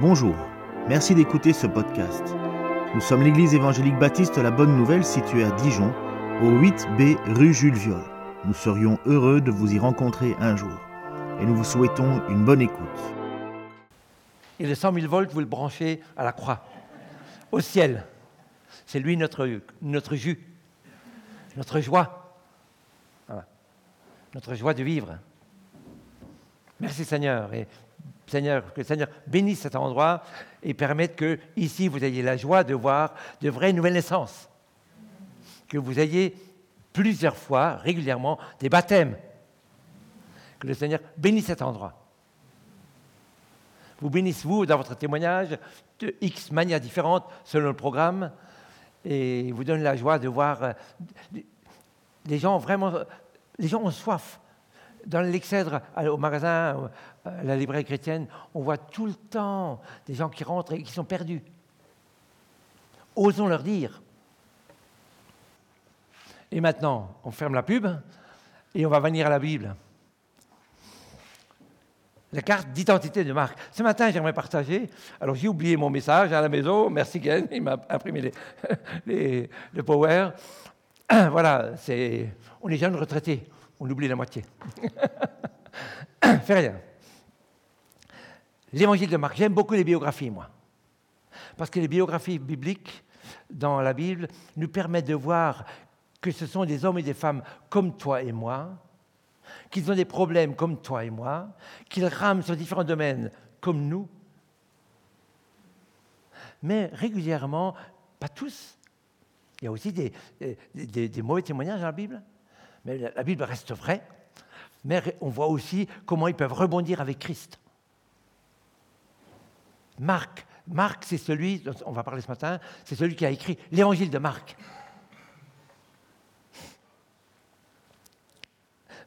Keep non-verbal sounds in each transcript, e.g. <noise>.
Bonjour, merci d'écouter ce podcast. Nous sommes l'église évangélique baptiste La Bonne Nouvelle située à Dijon, au 8B rue Jules Viol. Nous serions heureux de vous y rencontrer un jour et nous vous souhaitons une bonne écoute. Et le 100 000 volts, vous le branchez à la croix, au ciel. C'est lui notre, notre jus, notre joie, notre joie de vivre. Merci Seigneur. Et Seigneur, que le Seigneur bénisse cet endroit et permette que ici vous ayez la joie de voir de vraies nouvelles naissances. Que vous ayez plusieurs fois, régulièrement, des baptêmes. Que le Seigneur bénisse cet endroit. Vous bénisse, vous, dans votre témoignage, de X manières différentes selon le programme, et vous donne la joie de voir euh, les gens vraiment. Les gens ont soif. Dans l'Excèdre, au magasin, la librairie chrétienne, on voit tout le temps des gens qui rentrent et qui sont perdus. Osons leur dire. Et maintenant, on ferme la pub et on va venir à la Bible. La carte d'identité de Marc. Ce matin, j'aimerais partager. Alors, j'ai oublié mon message à la maison. Merci, Ken. Il m'a imprimé <laughs> le power. <clears throat> Voilà, c'est, on est jeunes retraités. On oublie la moitié. <laughs> Fais rien. L'évangile de Marc. J'aime beaucoup les biographies, moi. Parce que les biographies bibliques dans la Bible nous permettent de voir que ce sont des hommes et des femmes comme toi et moi, qu'ils ont des problèmes comme toi et moi, qu'ils rament sur différents domaines comme nous. Mais régulièrement, pas tous. Il y a aussi des, mauvais témoignages dans la Bible. Mais la Bible reste vraie. Mais on voit aussi comment ils peuvent rebondir avec Christ. Marc, Marc, c'est celui, on va parler ce matin, c'est celui qui a écrit l'évangile de Marc.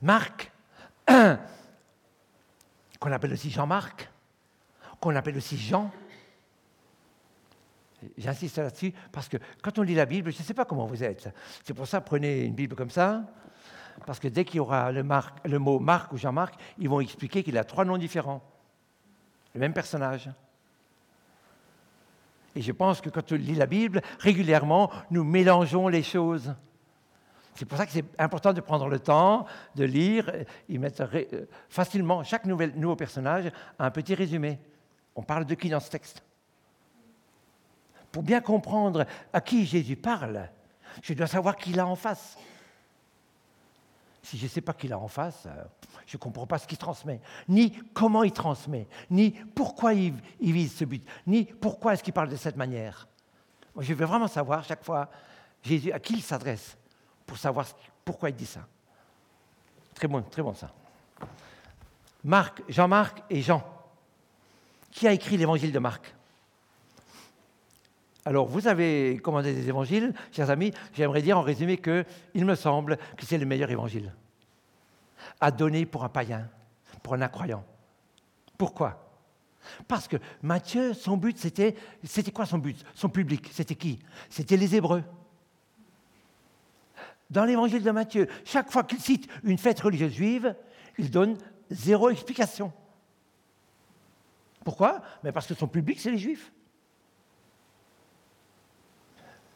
Marc, <clears throat> qu'on appelle aussi Jean-Marc, qu'on appelle aussi Jean. J'insiste là-dessus parce que quand on lit la Bible, je ne sais pas comment vous êtes. C'est pour ça, prenez une Bible comme ça, parce que dès qu'il y aura le, le mot Marc ou Jean-Marc, ils vont expliquer qu'il a trois noms différents. Le même personnage. Et je pense que quand on lit la Bible, régulièrement, nous mélangeons les choses. C'est pour ça que c'est important de prendre le temps de lire et mettre euh, facilement chaque nouveau personnage à un petit résumé. On parle de qui dans ce texte? Pour bien comprendre à qui Jésus parle, je dois savoir qui il a en face. Si je ne sais pas qui il a en face, euh, je ne comprends pas ce qu'il transmet, ni comment il transmet, ni pourquoi il, vise ce but, ni pourquoi est-ce qu'il parle de cette manière. Moi, je veux vraiment savoir chaque fois Jésus à qui il s'adresse pour savoir pourquoi il dit ça. Très bon, très bon ça. Marc, Jean-Marc et Jean. Qui a écrit l'évangile de Marc? Alors, vous avez commandé des évangiles, chers amis. J'aimerais dire en résumé que il me semble que c'est le meilleur évangile à donner pour un païen, pour un incroyant. Pourquoi? Parce que Matthieu, son but, c'était, c'était quoi son but? Son public, c'était qui? C'était les Hébreux dans l'évangile de Matthieu, chaque fois qu'il cite une fête religieuse juive, il donne zéro explication. Pourquoi? Mais Parce que son public, c'est les juifs.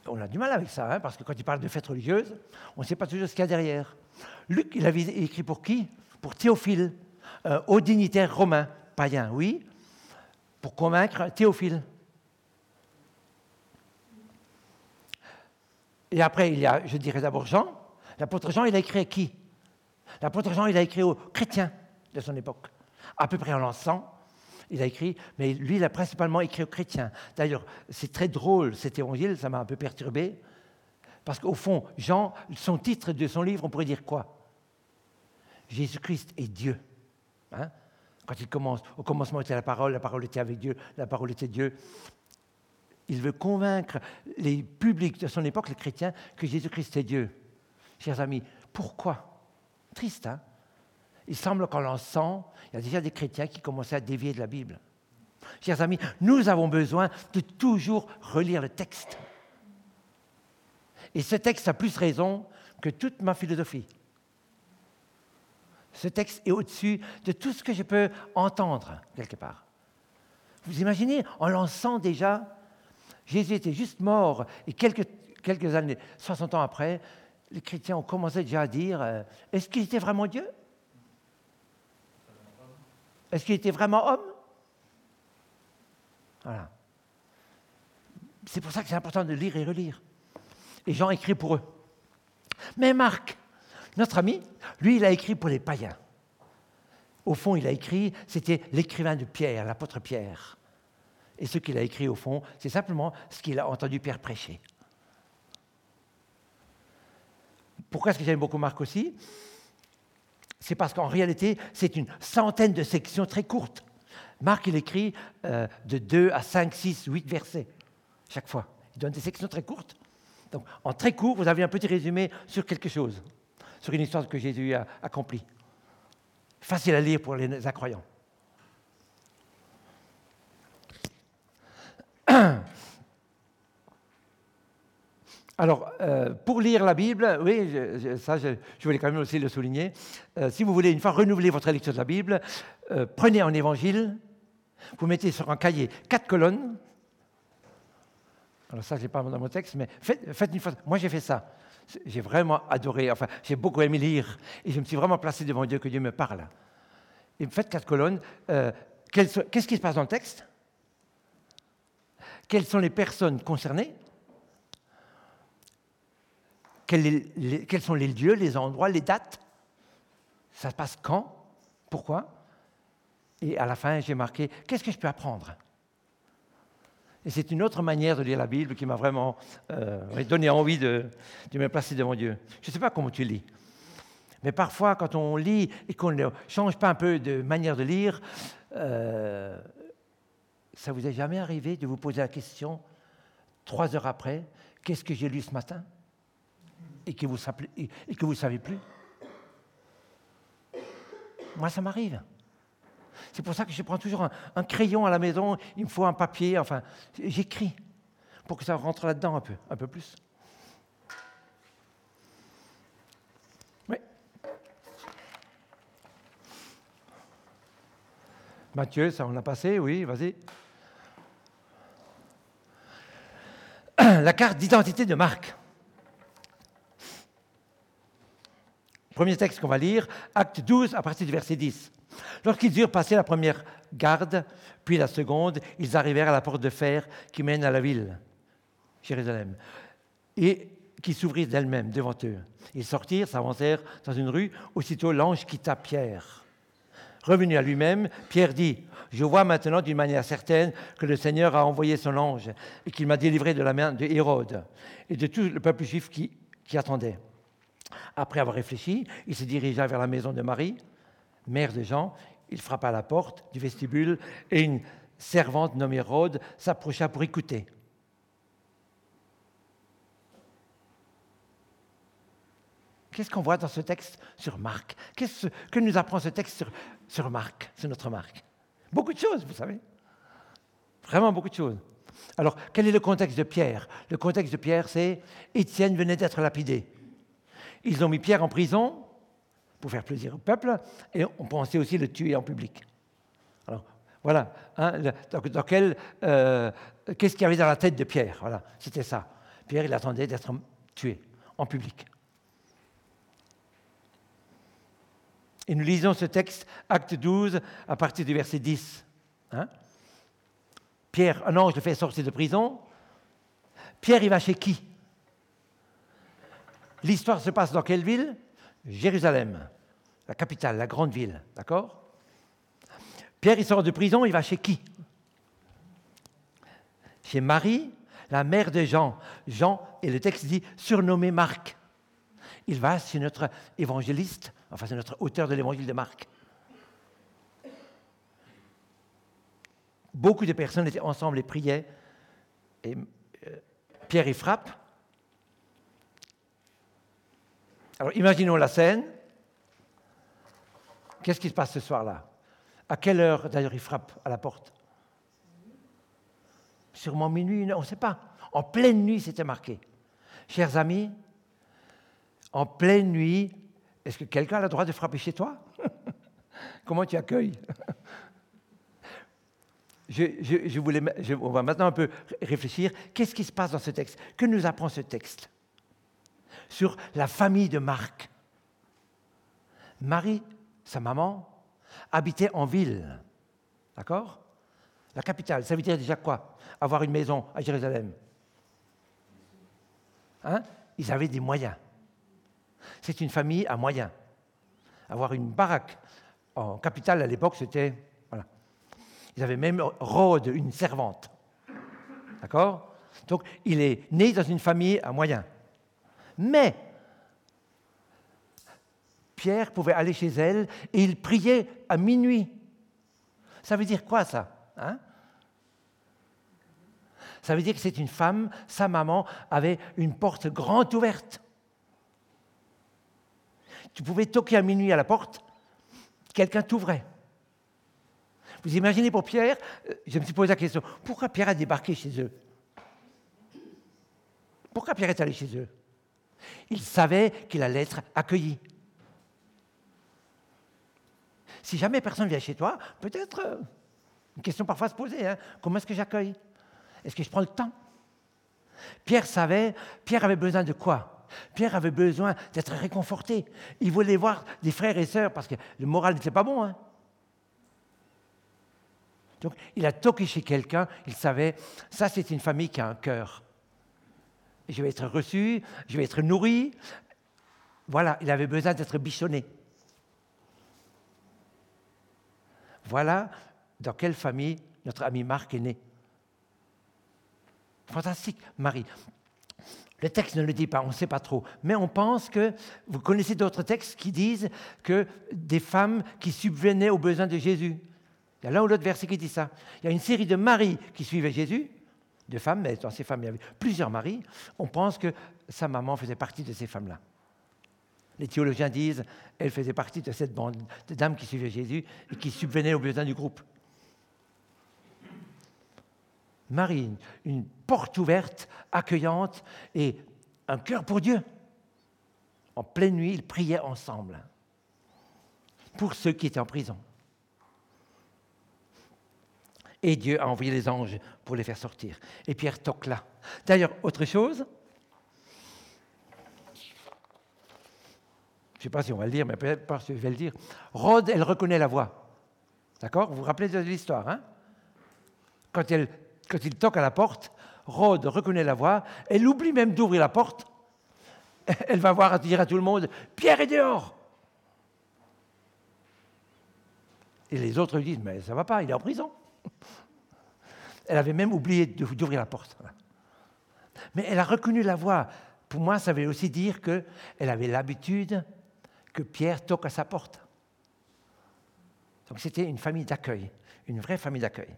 On a du mal avec ça, hein, parce que quand il parle de fête religieuse, on ne sait pas toujours ce qu'il y a derrière. Luc, il avait écrit pour qui? Pour Théophile, euh, au dignitaire romain, païen, oui, pour convaincre Théophile. Et après, il y a, je dirais d'abord Jean. L'apôtre Jean, il a écrit à qui? L'apôtre Jean, il a écrit aux chrétiens de son époque. À peu près en l'an il a écrit, mais lui, il a principalement écrit aux chrétiens. D'ailleurs, c'est très drôle cet évangile, ça m'a un peu perturbé, parce qu'au fond, Jean, son titre de son livre, on pourrait dire quoi? Jésus-Christ est Dieu. Hein? Quand il commence, au commencement était la parole, la parole était avec Dieu, la parole était Dieu. Il veut convaincre les publics de son époque, les chrétiens, que Jésus-Christ est Dieu. Chers amis, pourquoi? Triste, hein? Il semble qu'en l'ensemble, il y a déjà des chrétiens qui commençaient à dévier de la Bible. Chers amis, nous avons besoin de toujours relire le texte. Et ce texte a plus raison que toute ma philosophie. Ce texte est au-dessus de tout ce que je peux entendre quelque part. Vous imaginez, en lançant déjà, Jésus était juste mort, et quelques, quelques années, 60 ans après, les chrétiens ont commencé déjà à dire, euh, est-ce qu'il était vraiment Dieu? Est-ce qu'il était vraiment homme? Voilà. C'est pour ça que c'est important de lire et relire. Et Jean écrit pour eux. Mais Marc, notre ami, lui, il a écrit pour les païens. Au fond, il a écrit, c'était l'écrivain de Pierre, l'apôtre Pierre. Et ce qu'il a écrit, au fond, c'est simplement ce qu'il a entendu Pierre prêcher. Pourquoi est-ce que j'aime beaucoup Marc aussi? C'est parce qu'en réalité, c'est une centaine de sections très courtes. Marc, il écrit euh, de 2 à 5, 6, 8 versets chaque fois. Il donne des sections très courtes. Donc, en très court, vous avez un petit résumé sur quelque chose, sur une histoire que Jésus a accomplie. Facile à lire pour les incroyants. <clears throat> Alors, euh, pour lire la Bible, oui, ça, je, voulais quand même aussi le souligner. Euh, si vous voulez une fois renouveler votre lecture de la Bible, euh, prenez un évangile, vous mettez sur un cahier quatre colonnes, alors ça, je n'ai pas dans mon texte, mais faites, une fois. Moi, j'ai fait ça. J'ai vraiment adoré, enfin, j'ai beaucoup aimé lire, et je me suis vraiment placé devant Dieu, que Dieu me parle. Et faites quatre colonnes. Euh, qu'est-ce qui se passe dans le texte? Quelles sont les personnes concernées? Quels sont les lieux, les endroits, les dates? Ça se passe quand? Pourquoi? Et à la fin, j'ai marqué, qu'est-ce que je peux apprendre? Et c'est une autre manière de lire la Bible qui m'a vraiment euh, donné envie de, me placer devant Dieu. Je ne sais pas comment tu lis. Mais parfois, quand on lit et qu'on ne change pas un peu de manière de lire, euh, ça vous est jamais arrivé de vous poser la question, trois heures après, qu'est-ce que j'ai lu ce matin? Et que vous ne savez plus? Moi, ça m'arrive. C'est pour ça que je prends toujours un, crayon à la maison, il me faut un papier, enfin, j'écris pour que ça rentre là-dedans un peu, un peu plus. Oui. Mathieu, ça on a passé, oui, vas-y. <clears throat> La carte d'identité de Marc. Premier texte qu'on va lire, acte 12 à partir du verset 10. Lorsqu'ils eurent passé la première garde, puis la seconde, ils arrivèrent à la porte de fer qui mène à la ville, Jérusalem, et qui s'ouvrit d'elle-même devant eux. Ils sortirent, s'avancèrent dans une rue. Aussitôt, l'ange quitta Pierre. Revenu à lui-même, Pierre dit, Je vois maintenant d'une manière certaine que le Seigneur a envoyé son ange et qu'il m'a délivré de la main de Hérode et de tout le peuple juif qui, qui attendait. Après avoir réfléchi, il se dirigea vers la maison de Marie mère de Jean, il frappa à la porte du vestibule et une servante nommée Rhode s'approcha pour écouter. Qu'est-ce qu'on voit dans ce texte sur Marc? Que nous apprend ce texte sur, sur Marc, sur notre Marc? Beaucoup de choses, vous savez. Vraiment beaucoup de choses. Alors, quel est le contexte de Pierre? Le contexte de Pierre, c'est Étienne venait d'être lapidé. Ils ont mis Pierre en prison pour faire plaisir au peuple, et on pensait aussi le tuer en public. Alors, voilà. Hein, dans, euh, qu'est-ce qu'il y avait dans la tête de Pierre? Voilà, c'était ça. Pierre, il attendait d'être tué en public. Et nous lisons ce texte, acte 12, à partir du verset 10. Hein. Pierre, un ange le fait sortir de prison. Pierre, il va chez qui? L'histoire se passe dans quelle ville? Jérusalem, la capitale, la grande ville, d'accord? Pierre, il sort de prison, il va chez qui? Chez Marie, la mère de Jean. Jean, et le texte dit, surnommé Marc. Il va chez notre évangéliste, enfin c'est notre auteur de l'évangile de Marc. Beaucoup de personnes étaient ensemble et priaient. Et euh, Pierre y frappe. Alors imaginons la scène. Qu'est-ce qui se passe ce soir-là? À quelle heure, d'ailleurs, il frappe à la porte? Sûrement minuit, on ne sait pas. En pleine nuit, c'était marqué. Chers amis, en pleine nuit, est-ce que quelqu'un a le droit de frapper chez toi? <laughs> Comment tu accueilles? Je, on va maintenant un peu réfléchir. Qu'est-ce qui se passe dans ce texte? Que nous apprend ce texte? Sur la famille de Marc. Marie, sa maman, habitait en ville. D'accord? La capitale. Ça veut dire déjà quoi? Avoir une maison à Jérusalem. Hein? Ils avaient des moyens. C'est une famille à moyens. Avoir une baraque en capitale à l'époque, c'était. Voilà. Ils avaient même Rhodes, une servante. D'accord? Donc, il est né dans une famille à moyens. Mais, Pierre pouvait aller chez elle et il priait à minuit. Ça veut dire quoi, ça hein? Ça veut dire que c'est une femme, sa maman avait une porte grande ouverte. Tu pouvais toquer à minuit à la porte, quelqu'un t'ouvrait. Vous imaginez pour Pierre, euh, je me suis posé la question, pourquoi Pierre a débarqué chez eux? Pourquoi Pierre est allé chez eux? Il savait qu'il allait être accueilli. Si jamais personne vient chez toi, peut-être euh, une question parfois se poser, hein, comment est-ce que j'accueille? Est-ce que je prends le temps? Pierre savait, Pierre avait besoin de quoi? Pierre avait besoin d'être réconforté. Il voulait voir des frères et sœurs parce que le moral n'était pas bon. Hein. Donc il a toqué chez quelqu'un, il savait, ça c'est une famille qui a un cœur. Je vais être reçu, je vais être nourri. Voilà, il avait besoin d'être bichonné. Voilà dans quelle famille notre ami Marc est né. Fantastique, Marie. Le texte ne le dit pas, on ne sait pas trop. Mais on pense que, vous connaissez d'autres textes qui disent que des femmes qui subvenaient aux besoins de Jésus. Il y a l'un ou l'autre verset qui dit ça. Il y a une série de maris qui suivaient Jésus, de femmes, mais dans ces femmes, il y avait plusieurs maris. On pense que sa maman faisait partie de ces femmes-là. Les théologiens disent elle faisait partie de cette bande de dames qui suivaient Jésus et qui subvenaient aux besoins du groupe. Marie, une porte ouverte, accueillante et un cœur pour Dieu. En pleine nuit, ils priaient ensemble pour ceux qui étaient en prison. Et Dieu a envoyé les anges pour les faire sortir. Et Pierre toque là. D'ailleurs, autre chose, je ne sais pas si on va le dire, mais peut-être pas si je vais le dire. Rhodes, elle reconnaît la voix. D'accord? Vous vous rappelez de l'histoire, hein? Quand il toque à la porte, Rhodes reconnaît la voix, elle oublie même d'ouvrir la porte. <laughs> Elle va voir dire à tout le monde Pierre est dehors Et les autres lui disent Mais ça ne va pas, il est en prison. Elle avait même oublié d'ouvrir la porte. Mais elle a reconnu la voix. Pour moi, ça veut aussi dire qu'elle avait l'habitude que Pierre toque à sa porte. Donc c'était une famille d'accueil, une vraie famille d'accueil.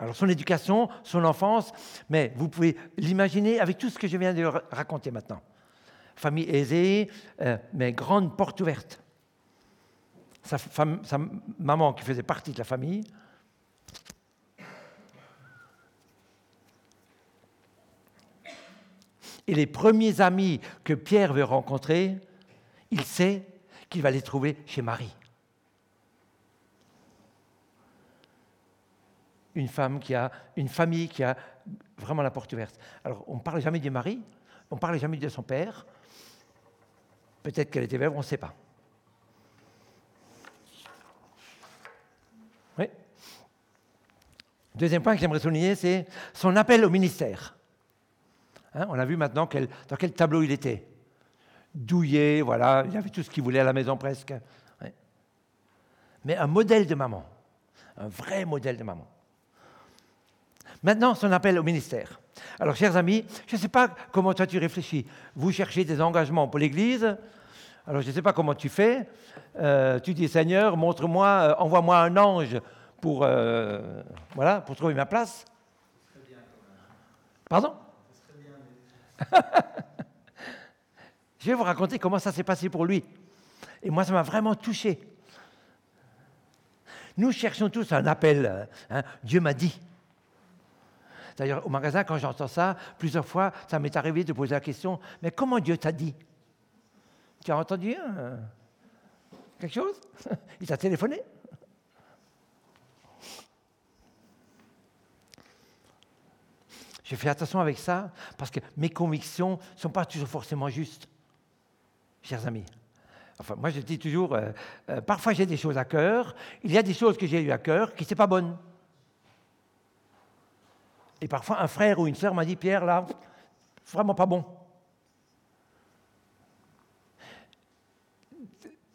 Alors son éducation, son enfance, mais vous pouvez l'imaginer avec tout ce que je viens de raconter maintenant. Famille aisée, euh, mais grande porte ouverte. Sa, maman qui faisait partie de la famille. Et les premiers amis que Pierre veut rencontrer, il sait qu'il va les trouver chez Marie. une femme qui a une famille qui a vraiment la porte ouverte. Alors, on ne parle jamais de Marie, on ne parle jamais de son père. Peut-être qu'elle était veuve, on ne sait pas. Oui. Deuxième point que j'aimerais souligner, c'est son appel au ministère. Hein, on a vu maintenant dans quel tableau il était. Douillet, voilà, il avait tout ce qu'il voulait à la maison presque. Mais un modèle de maman, un vrai modèle de maman. Maintenant, son appel au ministère. Alors, chers amis, je ne sais pas comment toi tu réfléchis. Vous cherchez des engagements pour l'Église. Alors, je ne sais pas comment tu fais. Euh, tu dis, Seigneur, montre-moi, euh, envoie-moi un ange pour, euh, voilà, pour trouver ma place. Pardon? <laughs> Je vais vous raconter comment ça s'est passé pour lui. Et moi, ça m'a vraiment touché. Nous cherchons tous un appel. Hein. Dieu m'a dit. D'ailleurs, au magasin, quand j'entends ça, plusieurs fois, ça m'est arrivé de poser la question, mais comment Dieu t'a dit? Tu as entendu hein, quelque chose? <laughs> Il t'a téléphoné? Je fais attention avec ça parce que mes convictions ne sont pas toujours forcément justes, chers amis. Moi, je dis toujours, euh, euh, parfois j'ai des choses à cœur, il y a des choses que j'ai eues à cœur qui ne sont pas bonnes. Et parfois, un frère ou une sœur m'a dit, Pierre, là, vraiment pas bon.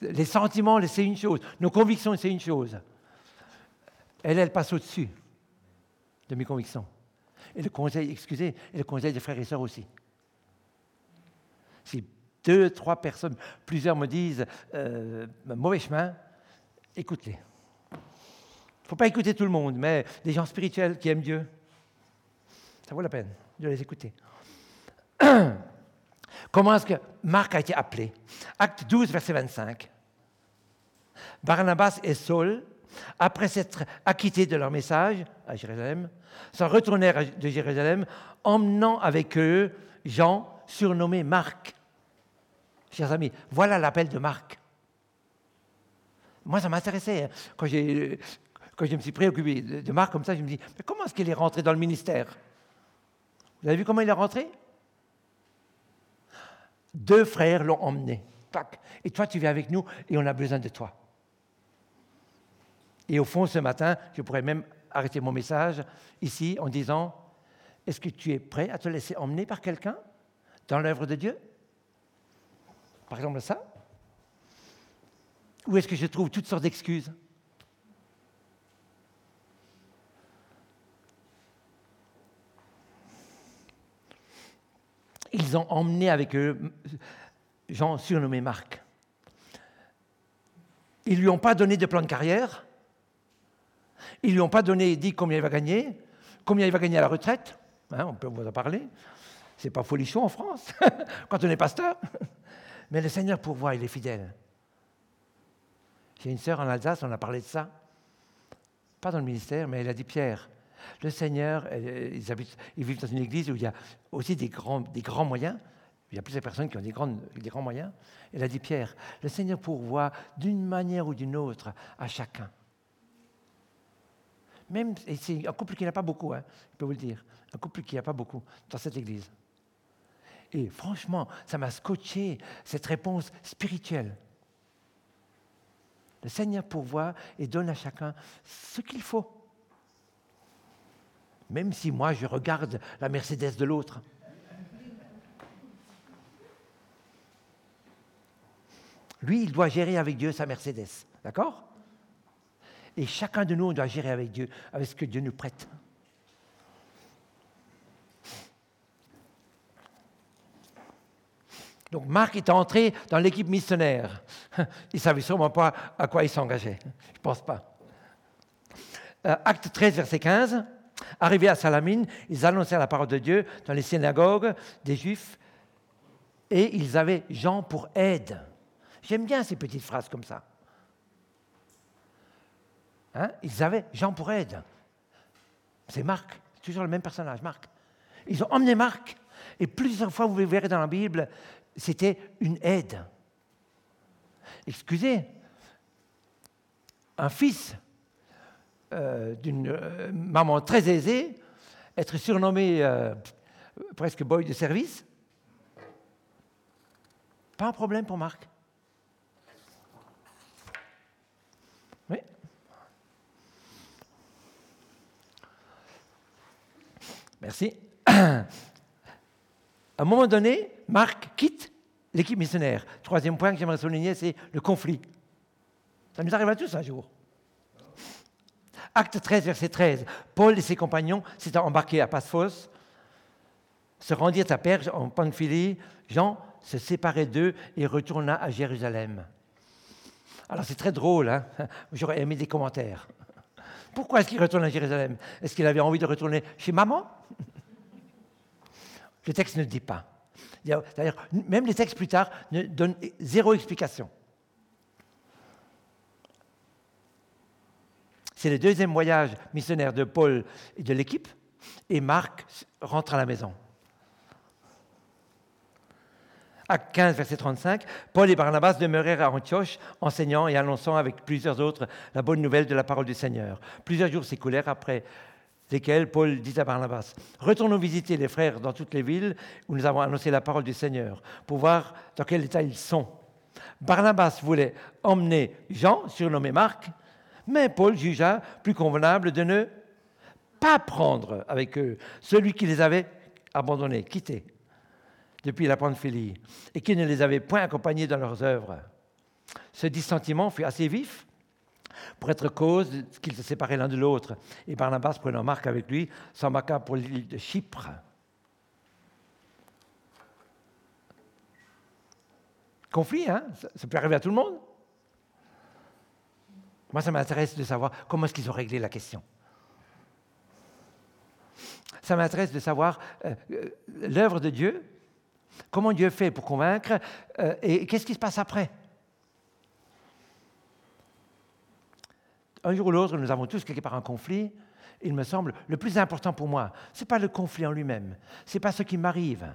Les sentiments, c'est une chose. Nos convictions, c'est une chose. Elle, elle passe au-dessus de mes convictions. Et le conseil, excusez, et le conseil des frères et sœurs aussi. Si deux, trois personnes, plusieurs me disent euh, mauvais chemin, écoute-les. Il ne faut pas écouter tout le monde, mais des gens spirituels qui aiment Dieu, ça vaut la peine de les écouter. <clears throat> Comment est-ce que Marc a été appelé? Acte 12, verset 25. Barnabas et Saul, après s'être acquittés de leur message à Jérusalem, s'en retournèrent de Jérusalem, emmenant avec eux Jean, surnommé Marc. Chers amis, voilà l'appel de Marc. Moi, ça m'intéressait. Hein. Quand, quand je me suis préoccupé de Marc comme ça, je me dis, mais comment est-ce qu'il est rentré dans le ministère? Vous avez vu comment il est rentré? Deux frères l'ont emmené. Et toi, tu viens avec nous et on a besoin de toi. Et au fond, ce matin, je pourrais même arrêter mon message ici en disant, est-ce que tu es prêt à te laisser emmener par quelqu'un dans l'œuvre de Dieu? Par exemple ça? Ou est-ce que je trouve toutes sortes d'excuses? Ils ont emmené avec eux Jean surnommé Marc. Ils ne lui ont pas donné de plan de carrière, ils ne lui ont pas donné, dit combien il va gagner, combien il va gagner à la retraite. Hein, on peut vous en parler. C'est pas folichon en France, <laughs> quand on est pasteur. Mais le Seigneur pourvoit, il est fidèle. J'ai une sœur en Alsace, on a parlé de ça. Pas dans le ministère, mais elle a dit Pierre, le Seigneur, ils, ils vivent dans une église où il y a aussi des grands, des grands moyens. Il y a plusieurs personnes qui ont des, des grands moyens. Elle a dit Pierre, le Seigneur pourvoit d'une manière ou d'une autre à chacun. Même, c'est un couple qui n'a pas beaucoup, hein, je peux vous le dire, un couple qui n'a pas beaucoup dans cette église. Et franchement, ça m'a scotché cette réponse spirituelle. Le Seigneur pourvoit et donne à chacun ce qu'il faut. Même si moi je regarde la Mercedes de l'autre. Lui, il doit gérer avec Dieu sa Mercedes. D'accord? Et chacun de nous, doit gérer avec Dieu, avec ce que Dieu nous prête. Donc Marc est entré dans l'équipe missionnaire. <laughs> Il ne savait sûrement pas à quoi il s'engageait. Je ne pense pas. Euh, acte 13, verset 15. Arrivés à Salamine, ils annoncèrent la parole de Dieu dans les synagogues des Juifs et ils avaient Jean pour aide. J'aime bien ces petites phrases comme ça. Hein, ils avaient Jean pour aide. C'est Marc, toujours le même personnage, Marc. Ils ont emmené Marc. Et plusieurs fois, vous verrez dans la Bible, c'était une aide. Excusez, un fils euh, d'une euh, maman très aisée, être surnommé euh, presque boy de service, pas un problème pour Marc? Merci. <clears throat> À un moment donné, Marc quitte l'équipe missionnaire. Troisième point que j'aimerais souligner, c'est le conflit. Ça nous arrive à tous un jour. Acte 13, verset 13. Paul et ses compagnons s'étant embarqués à Pasphos, se rendirent à Perge en Pamphylie. Jean se séparait d'eux et retourna à Jérusalem. Alors c'est très drôle, hein <laughs> j'aurais aimé des commentaires. Pourquoi est-ce qu'il retourne à Jérusalem? Est-ce qu'il avait envie de retourner chez maman? Le texte ne dit pas. D'ailleurs, même les textes plus tard ne donnent zéro explication. C'est le deuxième voyage missionnaire de Paul et de l'équipe, et Marc rentre à la maison. Acte 15, verset 35, Paul et Barnabas demeurèrent à Antioche, enseignant et annonçant avec plusieurs autres la bonne nouvelle de la parole du Seigneur. Plusieurs jours s'écoulèrent après lesquels Paul dit à Barnabas, Retournons visiter les frères dans toutes les villes où nous avons annoncé la parole du Seigneur, pour voir dans quel état ils sont. Barnabas voulait emmener Jean, surnommé Marc, mais Paul jugea plus convenable de ne pas prendre avec eux celui qui les avait abandonnés, quittés depuis la Pamphylie, et qui ne les avait point accompagnés dans leurs œuvres. Ce dissentiment fut assez vif pour être cause qu'ils se séparaient l'un de l'autre. Et Barnabas, prenant Marc avec lui, s'embarqua pour l'île de Chypre. Conflit, hein? Ça, peut arriver à tout le monde. Moi, ça m'intéresse de savoir comment est-ce qu'ils ont réglé la question. Ça m'intéresse de savoir euh, euh, l'œuvre de Dieu Comment Dieu fait pour convaincre euh, Et qu'est-ce qui se passe après? Un jour ou l'autre, nous avons tous quelque part un conflit. Il me semble, le plus important pour moi, ce n'est pas le conflit en lui-même, ce n'est pas ce qui m'arrive.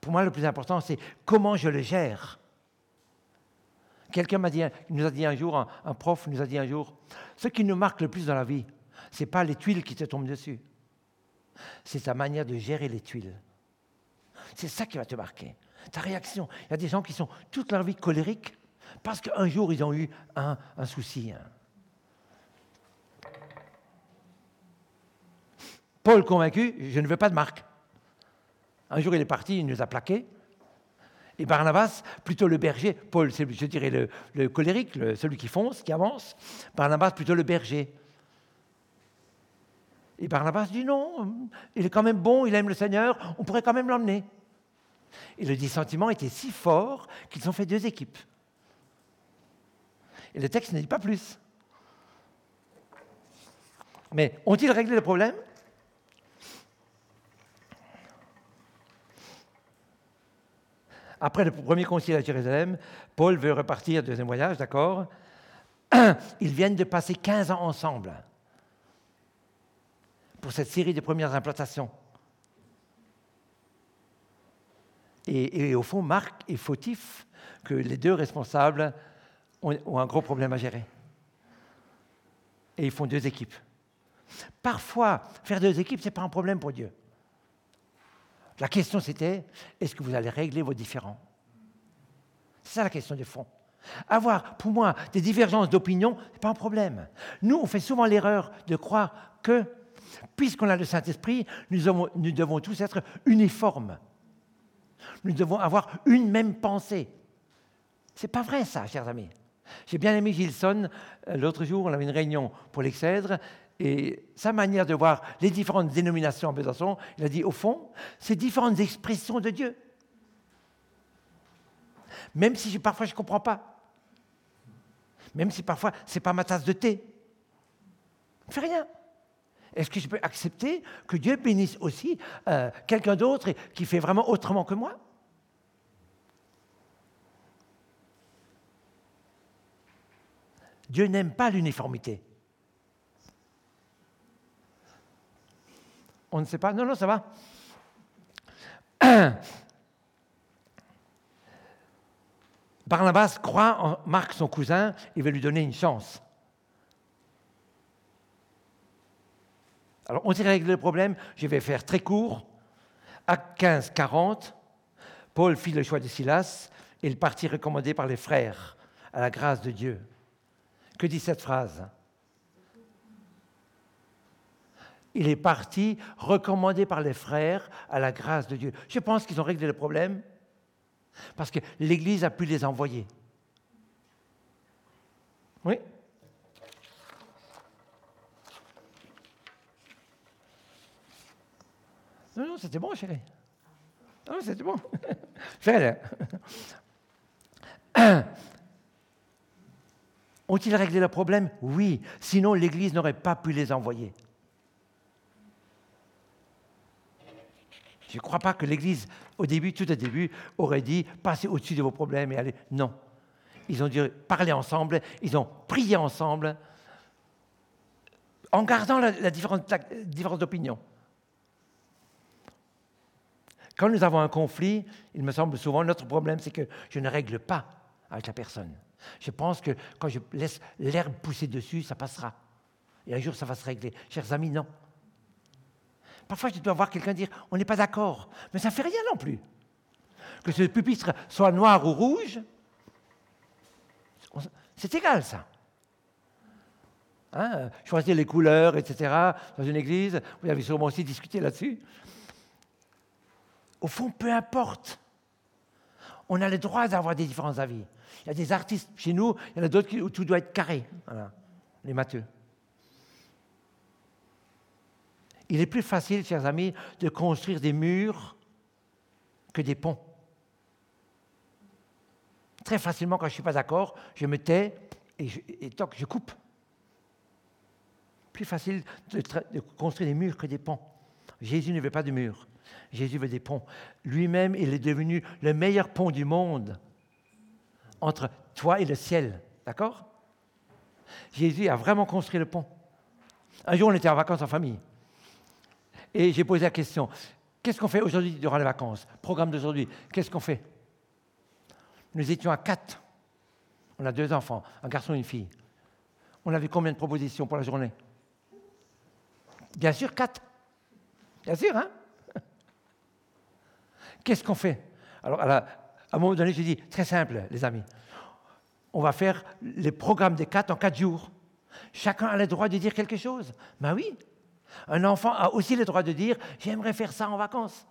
Pour moi, le plus important, c'est comment je le gère. Quelqu'un m'a dit, nous a dit un jour, un, prof nous a dit un jour, ce qui nous marque le plus dans la vie, ce n'est pas les tuiles qui te tombent dessus, c'est ta manière de gérer les tuiles. C'est ça qui va te marquer. Ta réaction. Il y a des gens qui sont toute leur vie colériques parce qu'un jour ils ont eu un, souci. Hein. Paul convaincu, je ne veux pas de Marc. Un jour il est parti, il nous a plaqués. Et Barnabas, plutôt le berger. Paul, c'est, je dirais, le, colérique, celui qui fonce, qui avance. Barnabas, plutôt le berger. Et Barnabas dit non, il est quand même bon, il aime le Seigneur, on pourrait quand même l'emmener. Et le dissentiment était si fort qu'ils ont fait deux équipes. Et le texte ne dit pas plus. Mais ont-ils réglé le problème? Après le premier concile à Jérusalem, Paul veut repartir, deuxième voyage, d'accord? <clears throat> Ils viennent de passer 15 ans ensemble pour cette série de premières implantations. Et, au fond, Marc est fautif que les deux responsables ont, un gros problème à gérer. Et ils font deux équipes. Parfois, faire deux équipes, ce n'est pas un problème pour Dieu. La question c'était, est-ce que vous allez régler vos différends? C'est ça la question de fond. Avoir, pour moi, des divergences d'opinion, ce n'est pas un problème. Nous, on fait souvent l'erreur de croire que, puisqu'on a le Saint-Esprit, nous, devons tous être uniformes. Nous devons avoir une même pensée. Ce n'est pas vrai ça, chers amis. J'ai bien aimé Gilson. Euh, l'autre jour, on avait une réunion pour l'Excèdre. Et sa manière de voir les différentes dénominations en Besançon, il a dit, au fond, c'est différentes expressions de Dieu. Même si parfois je ne comprends pas. Même si parfois ce n'est pas ma tasse de thé. ne fait rien. Est-ce que je peux accepter que Dieu bénisse aussi euh, quelqu'un d'autre qui fait vraiment autrement que moi? Dieu n'aime pas l'uniformité. On ne sait pas Non, non, ça va. <clears throat> Barnabas croit en Marc, son cousin, il veut lui donner une chance. Alors, on s'est réglé le problème. Je vais faire très court. Acte 15, 40, Paul fit le choix de Silas et il partit recommandé par les frères à la grâce de Dieu. Que dit cette phrase? Il est parti recommandé par les frères à la grâce de Dieu. Je pense qu'ils ont réglé le problème parce que l'Église a pu les envoyer. Oui Non, non, c'était bon, chérie. Non, c'était bon. <laughs> Fais-le. <coughs> Ont-ils réglé le problème? Oui. Sinon, l'Église n'aurait pas pu les envoyer. Je ne crois pas que l'Église, au début, tout au début, aurait dit passez au-dessus de vos problèmes et allez. Non. Ils ont dû parler ensemble, ils ont prié ensemble, en gardant la, la différence d'opinion. Quand nous avons un conflit, il me semble souvent, notre problème, c'est que je ne règle pas avec la personne. Je pense que quand je laisse l'herbe pousser dessus, ça passera. Et un jour, ça va se régler. Chers amis, non. Parfois, je dois voir quelqu'un dire on n'est pas d'accord, mais ça ne fait rien non plus. Que ce pupitre soit noir ou rouge, c'est égal ça. Hein, choisir les couleurs, etc., dans une église, vous avez sûrement aussi discuté là-dessus. Au fond, peu importe. On a le droit d'avoir des différents avis. Il y a des artistes chez nous, il y en a d'autres où tout doit être carré. Les matheux. Il est plus facile, chers amis, de construire des murs que des ponts. Très facilement, quand je ne suis pas d'accord, je me tais et, je, je coupe. Plus facile de, de, construire des murs que des ponts. Jésus ne veut pas de murs. Jésus veut des ponts. Lui-même, il est devenu le meilleur pont du monde entre toi et le ciel. D'accord? Jésus a vraiment construit le pont. Un jour, on était en vacances en famille. Et j'ai posé la question, qu'est-ce qu'on fait aujourd'hui durant les vacances? Programme d'aujourd'hui, qu'est-ce qu'on fait? Nous étions à quatre. On a deux enfants, un garçon et une fille. On avait combien de propositions pour la journée? Bien sûr, quatre. Bien sûr, hein? <laughs> Qu'est-ce qu'on fait? Alors, à, un moment donné, j'ai dit, très simple, les amis. On va faire les programmes des quatre en quatre jours. Chacun a le droit de dire quelque chose. Ben oui, un enfant a aussi le droit de dire J'aimerais faire ça en vacances.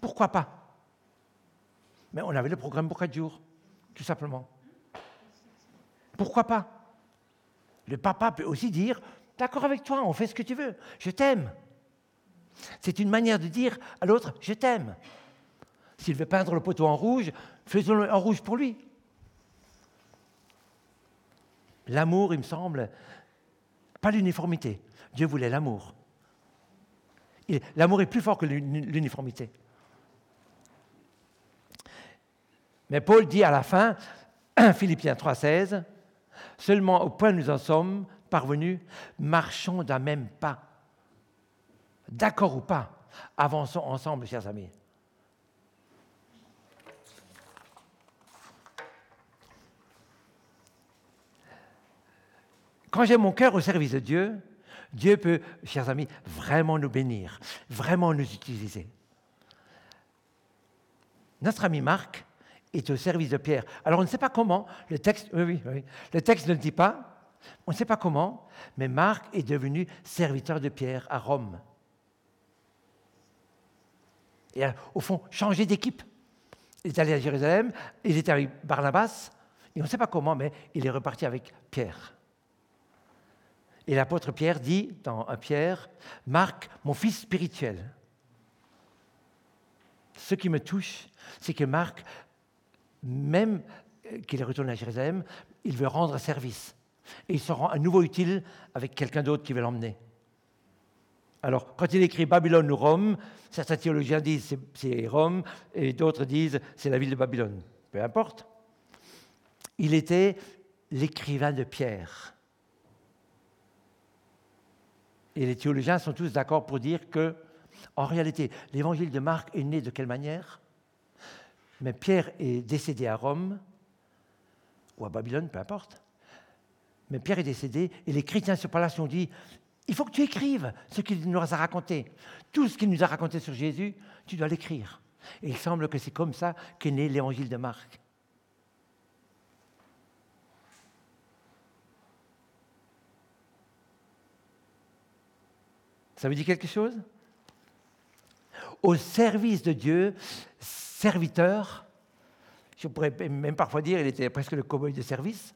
Pourquoi pas? Mais on avait le programme pour quatre jours, tout simplement. Pourquoi pas? Le papa peut aussi dire D'accord avec toi, on fait ce que tu veux, je t'aime. C'est une manière de dire à l'autre Je t'aime. S'il veut peindre le poteau en rouge, faisons-le en rouge pour lui. L'amour, il me semble, pas l'uniformité. Dieu voulait l'amour. L'amour est plus fort que l'uniformité. Mais Paul dit à la fin, <clears throat> Philippiens 3,16, seulement au point où nous en sommes parvenus, marchons d'un même pas. D'accord ou pas, avançons ensemble, chers amis. Quand j'ai mon cœur au service de Dieu, Dieu peut, chers amis, vraiment nous bénir, vraiment nous utiliser. Notre ami Marc est au service de Pierre. Alors on ne sait pas comment, le texte, ne le dit pas, on ne sait pas comment, mais Marc est devenu serviteur de Pierre à Rome. Et a, au fond, changé d'équipe. Il est allé à Jérusalem, il est avec Barnabas, et on ne sait pas comment, mais il est reparti avec Pierre. Et l'apôtre Pierre dit dans un Pierre, Marc, mon fils spirituel. Ce qui me touche, c'est que Marc, même qu'il est retourné à Jérusalem, il veut rendre service. Et il se rend à nouveau utile avec quelqu'un d'autre qui veut l'emmener. Alors, quand il écrit Babylone ou Rome, certains théologiens disent c'est Rome et d'autres disent c'est la ville de Babylone. Peu importe. Il était l'écrivain de Pierre. Et les théologiens sont tous d'accord pour dire que, en réalité, l'évangile de Marc est né de quelle manière? Mais Pierre est décédé à Rome, ou à Babylone, peu importe. Mais Pierre est décédé, et les chrétiens sur place ont dit il faut que tu écrives ce qu'il nous a raconté. Tout ce qu'il nous a raconté sur Jésus, tu dois l'écrire. Et il semble que c'est comme ça qu'est né l'évangile de Marc. Ça vous dit quelque chose? Au service de Dieu, serviteur, je pourrais même parfois dire, il était presque le cow de service.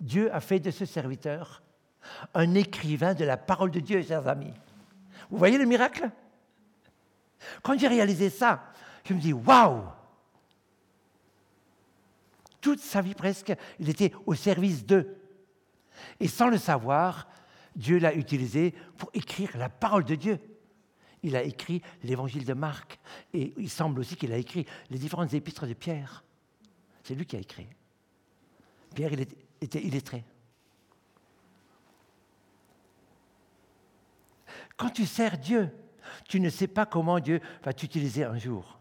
Dieu a fait de ce serviteur un écrivain de la parole de Dieu, chers amis. Vous voyez le miracle? Quand j'ai réalisé ça, je me dis waouh Toute sa vie presque, il était au service d'eux. Et sans le savoir, Dieu l'a utilisé pour écrire la parole de Dieu. Il a écrit l'évangile de Marc et il semble aussi qu'il a écrit les différentes épîtres de Pierre. C'est lui qui a écrit. Pierre, il était illettré. Quand tu sers Dieu, Tu ne sais pas comment Dieu va t'utiliser un jour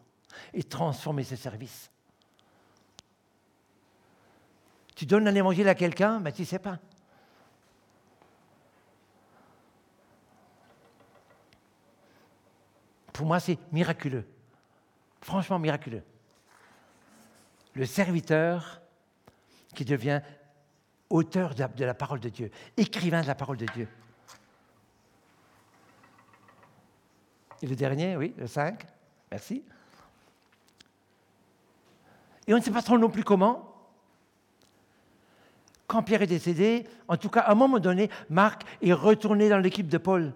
et transformer ce service. Tu donnes un évangile à quelqu'un, mais tu ne sais pas. Pour moi, c'est miraculeux. Franchement miraculeux. Le serviteur qui devient auteur de la, parole de Dieu, écrivain de la parole de Dieu. Et le dernier, oui, le 5, merci. Et on ne sait pas trop non plus comment. Quand Pierre est décédé, en tout cas, à un moment donné, Marc est retourné dans l'équipe de Paul.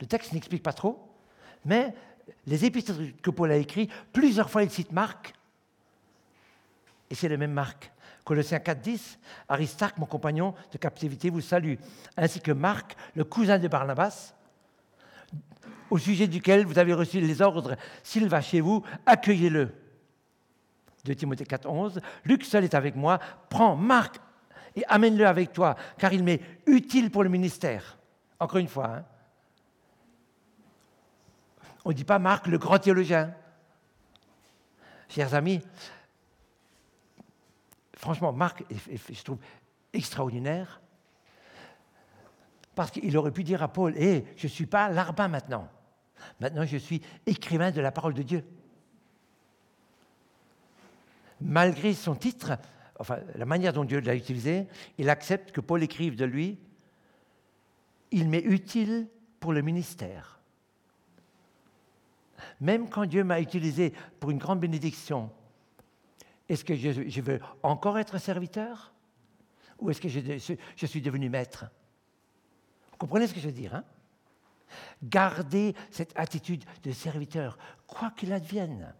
Le texte n'explique pas trop, mais les épîtres que Paul a écrits, plusieurs fois il cite Marc, et c'est le même Marc. Colossiens 4, 10, Aristarque, mon compagnon de captivité, vous salue, ainsi que Marc, le cousin de Barnabas, au sujet duquel vous avez reçu les ordres, s'il va chez vous, accueillez-le. De Timothée 4, 11, Luc seul est avec moi, prends Marc et amène-le avec toi, car il m'est utile pour le ministère. Encore une fois, hein. On ne dit pas Marc le grand théologien. Chers amis, franchement, Marc, je trouve extraordinaire, parce qu'il aurait pu dire à Paul, hé, je ne suis pas larbin maintenant. Maintenant, je suis écrivain de la parole de Dieu. Malgré son titre, enfin, la manière dont Dieu l'a utilisé, il accepte que Paul écrive de lui, il m'est utile pour le ministère. Même quand Dieu m'a utilisé pour une grande bénédiction, est-ce que je, veux encore être serviteur? Ou est-ce que je, suis devenu maître? Vous comprenez ce que je veux dire hein? Gardez cette attitude de serviteur, quoi qu'il advienne.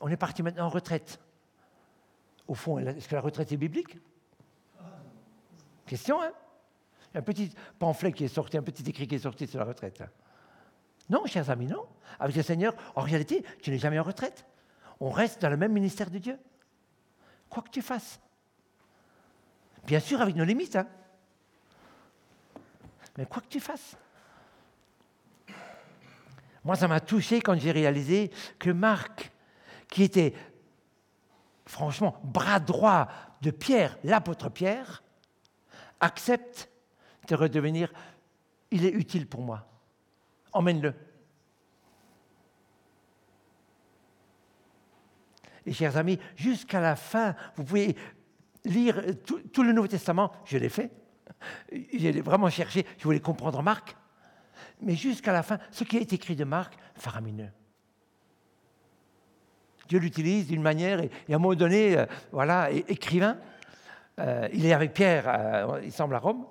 On est parti maintenant en retraite. Au fond, est-ce que la retraite est biblique? Question, hein? Un petit pamphlet qui est sorti, un petit écrit qui est sorti sur la retraite. Non, chers amis, non. Avec le Seigneur, en réalité, tu n'es jamais en retraite on reste dans le même ministère de Dieu. Quoi que tu fasses. Bien sûr, avec nos limites. Hein. Mais quoi que tu fasses. Moi, ça m'a touché quand j'ai réalisé que Marc, qui était franchement bras droit de Pierre, l'apôtre Pierre, accepte de redevenir, il est utile pour moi. Emmène-le. Et chers amis, jusqu'à la fin, vous pouvez lire tout, le Nouveau Testament, je l'ai fait. J'ai vraiment cherché, je voulais comprendre Marc. Mais jusqu'à la fin, ce qui est écrit de Marc, faramineux. Dieu l'utilise d'une manière, et, à un moment donné, euh, voilà, écrivain. Euh, il est avec Pierre, euh, il semble à Rome.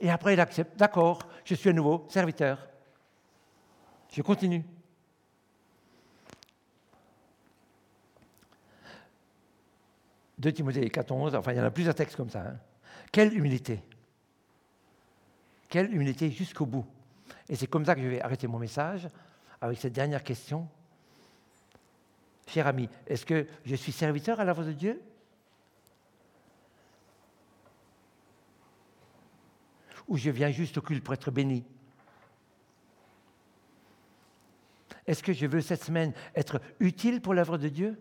Et après, il accepte, d'accord, je suis à nouveau serviteur. Je continue. 2 Timothée 4.11, enfin il y en a plusieurs textes comme ça. Hein. Quelle humilité Quelle humilité jusqu'au bout Et c'est comme ça que je vais arrêter mon message avec cette dernière question. Cher ami, est-ce que je suis serviteur à la de Dieu? Ou je viens juste au culte pour être béni? Est-ce que je veux cette semaine être utile pour l'œuvre de Dieu?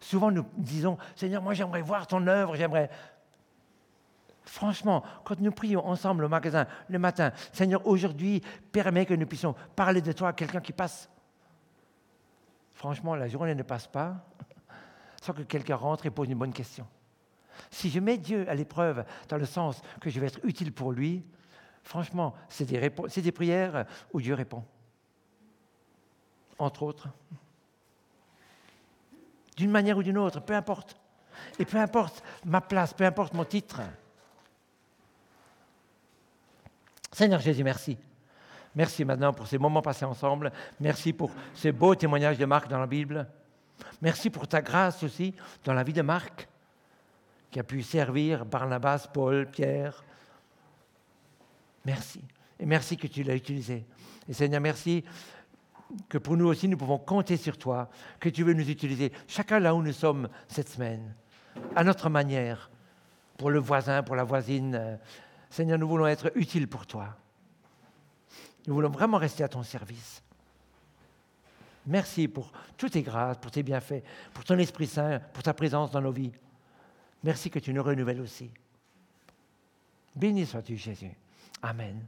Souvent, nous disons, Seigneur, moi j'aimerais voir ton œuvre, j'aimerais... Franchement, quand nous prions ensemble au magasin le matin, Seigneur, aujourd'hui, permets que nous puissions parler de toi à quelqu'un qui passe. Franchement, la journée ne passe pas sans que quelqu'un rentre et pose une bonne question. Si je mets Dieu à l'épreuve dans le sens que je vais être utile pour lui, franchement, c'est des, prières où Dieu répond. Entre autres d'une manière ou d'une autre, peu importe. Et peu importe ma place, peu importe mon titre. Seigneur Jésus, merci. Merci maintenant pour ces moments passés ensemble. Merci pour ces beaux témoignages de Marc dans la Bible. Merci pour ta grâce aussi dans la vie de Marc, qui a pu servir Barnabas, Paul, Pierre. Merci. Et merci que tu l'as utilisé. Et Seigneur, merci que pour nous aussi, nous pouvons compter sur toi, que tu veux nous utiliser, chacun là où nous sommes cette semaine, à notre manière, pour le voisin, pour la voisine. Seigneur, nous voulons être utiles pour toi. Nous voulons vraiment rester à ton service. Merci pour toutes tes grâces, pour tes bienfaits, pour ton Esprit Saint, pour ta présence dans nos vies. Merci que tu nous renouvelles aussi. Béni sois-tu, Jésus. Amen.